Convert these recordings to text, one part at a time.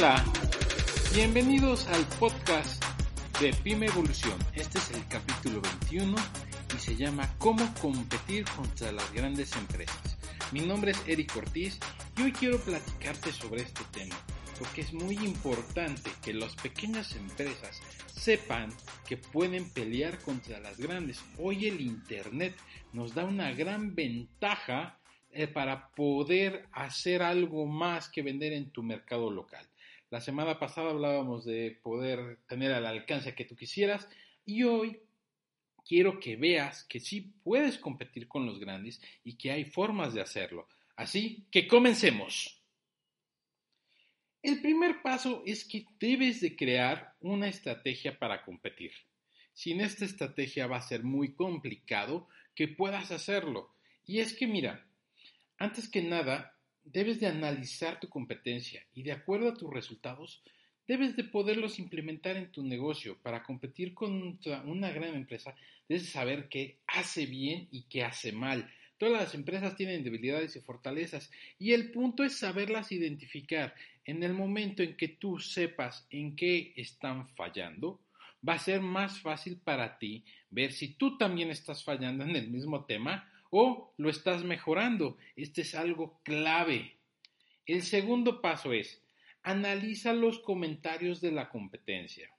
Hola, bienvenidos al podcast de Pyme Evolución. Este es el capítulo 21 y se llama Cómo competir contra las grandes empresas. Mi nombre es Eric Ortiz y hoy quiero platicarte sobre este tema porque es muy importante que las pequeñas empresas sepan que pueden pelear contra las grandes. Hoy el Internet nos da una gran ventaja eh, para poder hacer algo más que vender en tu mercado local. La semana pasada hablábamos de poder tener al alcance que tú quisieras y hoy quiero que veas que sí puedes competir con los grandes y que hay formas de hacerlo. Así que comencemos. El primer paso es que debes de crear una estrategia para competir. Sin esta estrategia va a ser muy complicado que puedas hacerlo. Y es que mira, antes que nada, debes de analizar tu competencia y de acuerdo a tus resultados, debes de poderlos implementar en tu negocio. Para competir con una gran empresa, debes saber qué hace bien y qué hace mal. Todas las empresas tienen debilidades y fortalezas y el punto es saberlas identificar. En el momento en que tú sepas en qué están fallando, va a ser más fácil para ti ver si tú también estás fallando en el mismo tema o lo estás mejorando. Este es algo clave. El segundo paso es, analiza los comentarios de la competencia.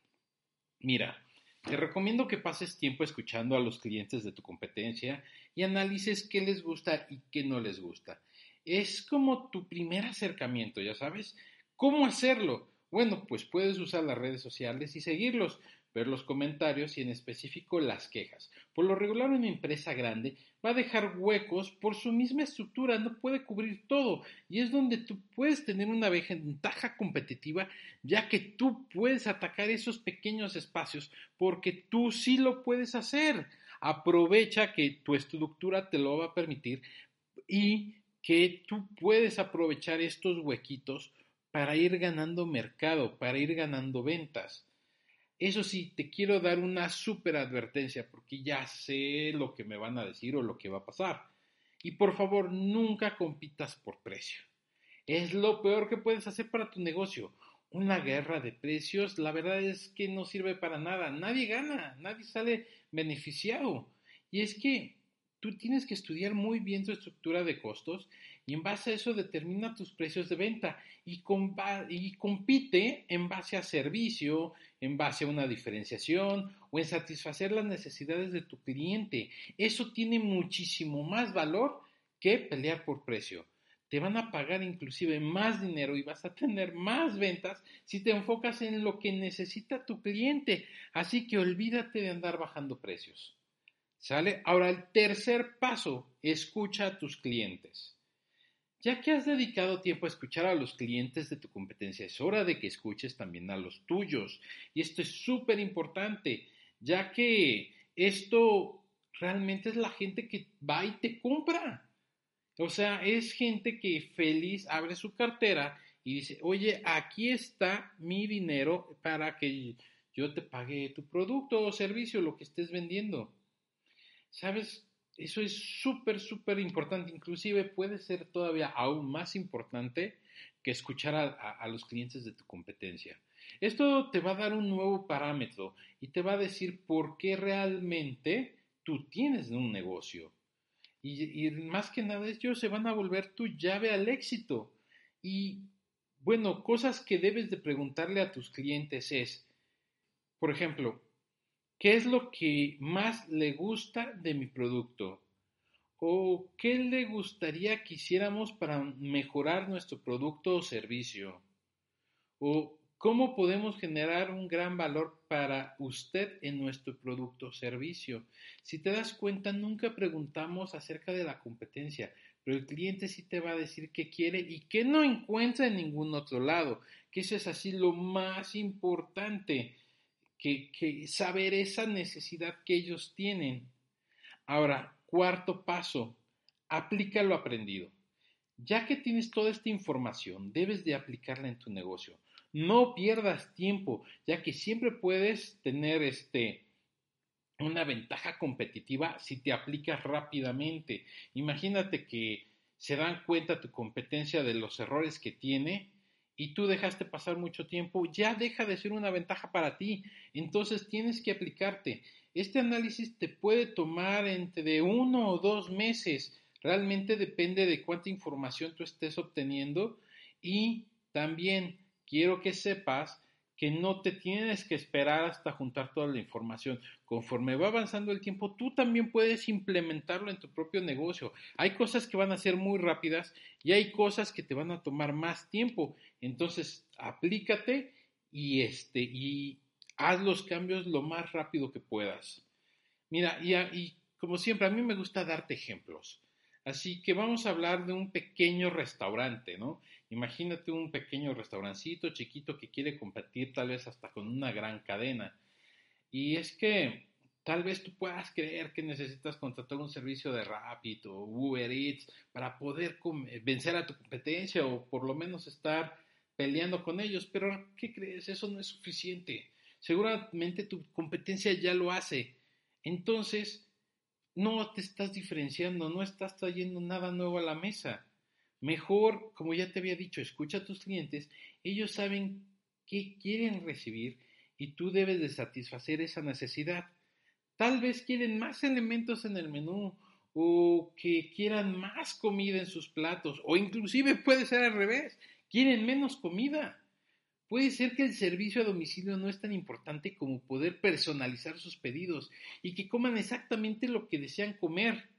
Mira, te recomiendo que pases tiempo escuchando a los clientes de tu competencia y analices qué les gusta y qué no les gusta. Es como tu primer acercamiento, ya sabes. ¿Cómo hacerlo? Bueno, pues puedes usar las redes sociales y seguirlos, ver los comentarios y en específico las quejas. Por lo regular una empresa grande va a dejar huecos por su misma estructura, no puede cubrir todo y es donde tú puedes tener una ventaja competitiva ya que tú puedes atacar esos pequeños espacios porque tú sí lo puedes hacer. Aprovecha que tu estructura te lo va a permitir y que tú puedes aprovechar estos huequitos para ir ganando mercado, para ir ganando ventas. Eso sí, te quiero dar una súper advertencia porque ya sé lo que me van a decir o lo que va a pasar. Y por favor, nunca compitas por precio. Es lo peor que puedes hacer para tu negocio. Una guerra de precios, la verdad es que no sirve para nada. Nadie gana, nadie sale beneficiado. Y es que tú tienes que estudiar muy bien tu estructura de costos y en base a eso determina tus precios de venta y, y, compite en base a servicio, en base a una diferenciación o en satisfacer las necesidades de tu cliente. Eso tiene muchísimo más valor que pelear por precio. Te van a pagar inclusive más dinero y vas a tener más ventas si te enfocas en lo que necesita tu cliente. Así que olvídate de andar bajando precios. ¿Sale? Ahora el tercer paso, escucha a tus clientes. Ya que has dedicado tiempo a escuchar a los clientes de tu competencia, es hora de que escuches también a los tuyos. Y esto es súper importante, ya que esto realmente es la gente que va y te compra. O sea, es gente que feliz abre su cartera y dice, oye, aquí está mi dinero para que yo te pague tu producto o servicio, lo que estés vendiendo. ¿Sabes? Eso es súper, súper importante. Inclusive puede ser todavía aún más importante que escuchar a, los clientes de tu competencia. Esto te va a dar un nuevo parámetro y te va a decir por qué realmente tú tienes un negocio. Y, y, más que nada ellos se van a volver tu llave al éxito. Y bueno, cosas que debes de preguntarle a tus clientes es, por ejemplo, ¿Qué es lo que más le gusta de mi producto? ¿O qué le gustaría que hiciéramos para mejorar nuestro producto o servicio? ¿O ¿Cómo podemos generar un gran valor para usted en nuestro producto o servicio? Si te das cuenta, nunca preguntamos acerca de la competencia, pero el cliente sí te va a decir qué quiere y qué no encuentra en ningún otro lado, que eso es así lo más importante, que, saber esa necesidad que ellos tienen. Ahora, cuarto paso, aplica lo aprendido. Ya que tienes toda esta información, debes de aplicarla en tu negocio. No pierdas tiempo, ya que siempre puedes tener este una ventaja competitiva si te aplicas rápidamente. Imagínate que se dan cuenta tu competencia de los errores que tiene y tú dejaste pasar mucho tiempo, ya deja de ser una ventaja para ti. Entonces tienes que aplicarte. Este análisis te puede tomar entre uno o dos meses. Realmente depende de cuánta información tú estés obteniendo y también quiero que sepas que no te tienes que esperar hasta juntar toda la información. Conforme va avanzando el tiempo, tú también puedes implementarlo en tu propio negocio. Hay cosas que van a ser muy rápidas y hay cosas que te van a tomar más tiempo. Entonces, aplícate y este y haz los cambios lo más rápido que puedas. Mira, y, y como siempre, a mí me gusta darte ejemplos. Así que vamos a hablar de un pequeño restaurante, ¿no? Imagínate un pequeño restaurancito chiquito que quiere competir tal vez hasta con una gran cadena. Y es que tal vez tú puedas creer que necesitas contratar un servicio de Rapid o Uber Eats para poder vencer a tu competencia o por lo menos estar peleando con ellos. Pero ¿qué crees? Eso no es suficiente. Seguramente tu competencia ya lo hace. Entonces, no te estás diferenciando, no estás trayendo nada nuevo a la mesa. Mejor, como ya te había dicho, escucha a tus clientes, ellos saben qué quieren recibir y tú debes de satisfacer esa necesidad. Tal vez quieren más elementos en el menú o que quieran más comida en sus platos o inclusive puede ser al revés, quieren menos comida. Puede ser que el servicio a domicilio no es tan importante como poder personalizar sus pedidos y que coman exactamente lo que desean comer.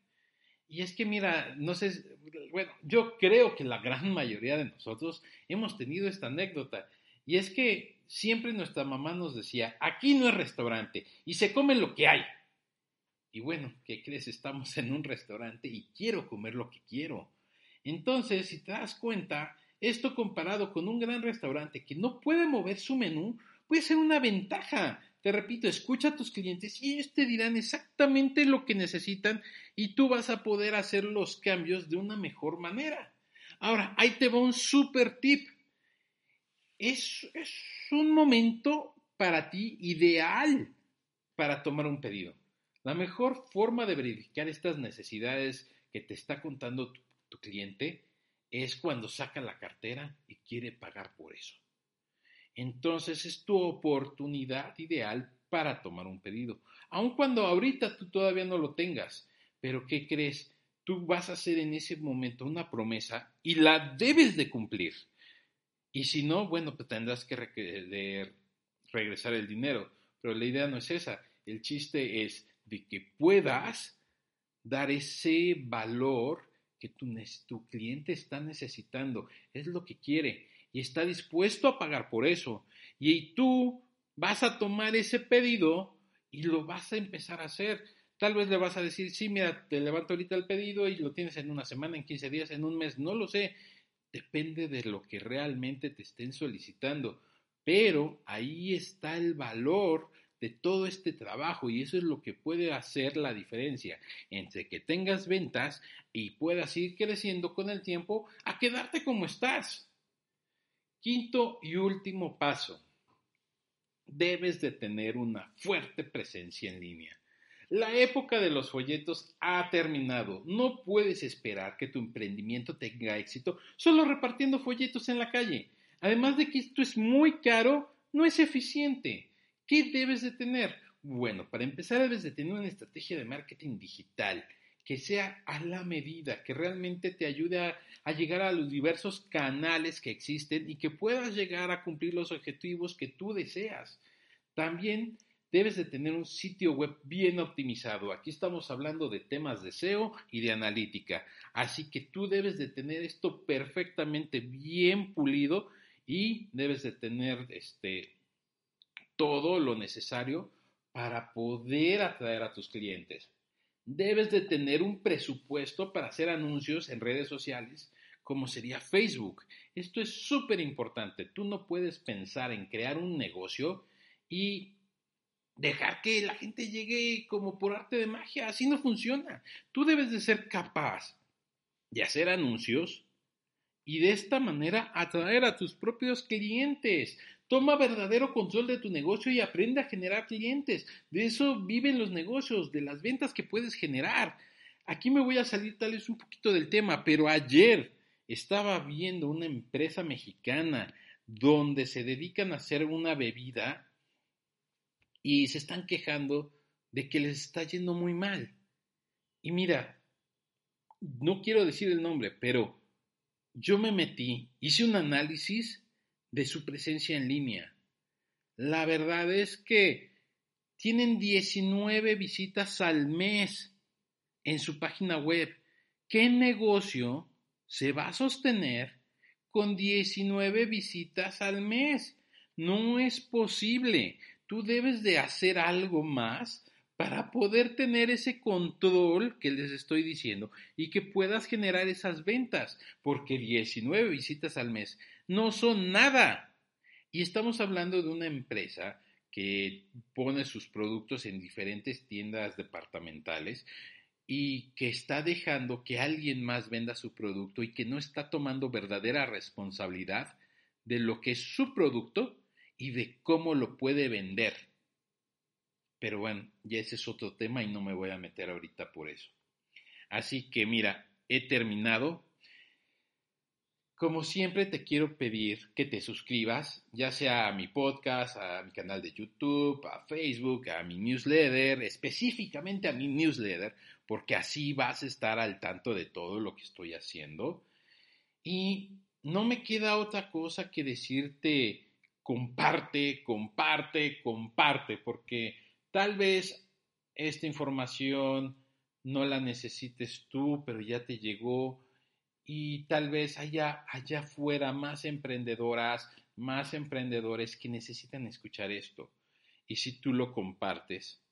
Y es que mira, no sé, bueno, yo creo que la gran mayoría de nosotros hemos tenido esta anécdota. Y es que siempre nuestra mamá nos decía, aquí no es restaurante y se come lo que hay. Y bueno, ¿qué crees? Estamos en un restaurante y quiero comer lo que quiero. Entonces, si te das cuenta, esto comparado con un gran restaurante que no puede mover su menú, puede ser una ventaja. Te repito, escucha a tus clientes y ellos te dirán exactamente lo que necesitan y tú vas a poder hacer los cambios de una mejor manera. Ahora, ahí te va un super tip. Es, un momento para ti ideal para tomar un pedido. La mejor forma de verificar estas necesidades que te está contando tu cliente es cuando saca la cartera y quiere pagar por eso entonces es tu oportunidad ideal para tomar un pedido, aun cuando ahorita tú todavía no lo tengas. Pero ¿qué crees? Tú vas a hacer en ese momento una promesa y la debes de cumplir. Y si no, bueno, pues tendrás que regresar el dinero. Pero la idea no es esa. El chiste es de que puedas dar ese valor que tu, tu cliente está necesitando. Es lo que quiere y está dispuesto a pagar por eso. Y tú vas a tomar ese pedido y lo vas a empezar a hacer. Tal vez le vas a decir, sí, mira, te levanto ahorita el pedido y lo tienes en una semana, en 15 días, en un mes, no lo sé. Depende de lo que realmente te estén solicitando. Pero ahí está el valor de todo este trabajo y eso es lo que puede hacer la diferencia entre que tengas ventas y puedas ir creciendo con el tiempo a quedarte como estás. Quinto y último paso. Debes de tener una fuerte presencia en línea. La época de los folletos ha terminado. No puedes esperar que tu emprendimiento tenga éxito solo repartiendo folletos en la calle. Además de que esto es muy caro, no es eficiente. ¿Qué debes de tener? Bueno, para empezar debes de tener una estrategia de marketing digital que sea a la medida, que realmente te ayude a, llegar a los diversos canales que existen y que puedas llegar a cumplir los objetivos que tú deseas. También debes de tener un sitio web bien optimizado. Aquí estamos hablando de temas de SEO y de analítica. Así que tú debes de tener esto perfectamente bien pulido y debes de tener este, todo lo necesario para poder atraer a tus clientes. Debes de tener un presupuesto para hacer anuncios en redes sociales como sería Facebook. Esto es súper importante. Tú no puedes pensar en crear un negocio y dejar que la gente llegue como por arte de magia. Así no funciona. Tú debes de ser capaz de hacer anuncios y de esta manera atraer a tus propios clientes. Toma verdadero control de tu negocio y aprende a generar clientes. De eso viven los negocios, de las ventas que puedes generar. Aquí me voy a salir tal vez un poquito del tema, pero ayer estaba viendo una empresa mexicana donde se dedican a hacer una bebida y se están quejando de que les está yendo muy mal. Y mira, no quiero decir el nombre, pero yo me metí, hice un análisis de su presencia en línea. La verdad es que tienen 19 visitas al mes en su página web. ¿Qué negocio se va a sostener con 19 visitas al mes? No es posible. Tú debes de hacer algo más para poder tener ese control que les estoy diciendo y que puedas generar esas ventas, porque 19 visitas al mes no son nada. Y estamos hablando de una empresa que pone sus productos en diferentes tiendas departamentales y que está dejando que alguien más venda su producto y que no está tomando verdadera responsabilidad de lo que es su producto y de cómo lo puede vender. Pero bueno, ya ese es otro tema y no me voy a meter ahorita por eso. Así que mira, he terminado. Como siempre te quiero pedir que te suscribas, ya sea a mi podcast, a mi canal de YouTube, a Facebook, a mi newsletter, específicamente a mi newsletter, porque así vas a estar al tanto de todo lo que estoy haciendo. Y no me queda otra cosa que decirte comparte, comparte, comparte, porque Tal vez esta información no la necesites tú, pero ya te llegó y tal vez haya allá afuera más emprendedoras, más emprendedores que necesitan escuchar esto. Y si tú lo compartes,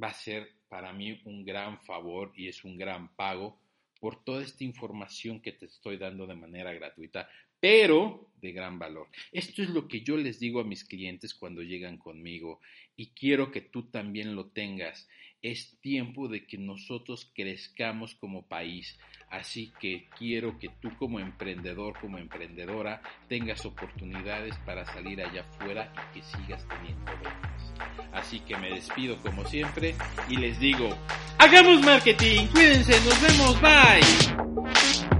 va a ser para mí un gran favor y es un gran pago por toda esta información que te estoy dando de manera gratuita, pero de gran valor. Esto es lo que yo les digo a mis clientes cuando llegan conmigo y quiero que tú también lo tengas. Es tiempo de que nosotros crezcamos como país. Así que quiero que tú como emprendedor, como emprendedora, tengas oportunidades para salir allá afuera y que sigas teniendo ventas. Así que me despido como siempre y les digo, hagamos marketing, cuídense, nos vemos, bye.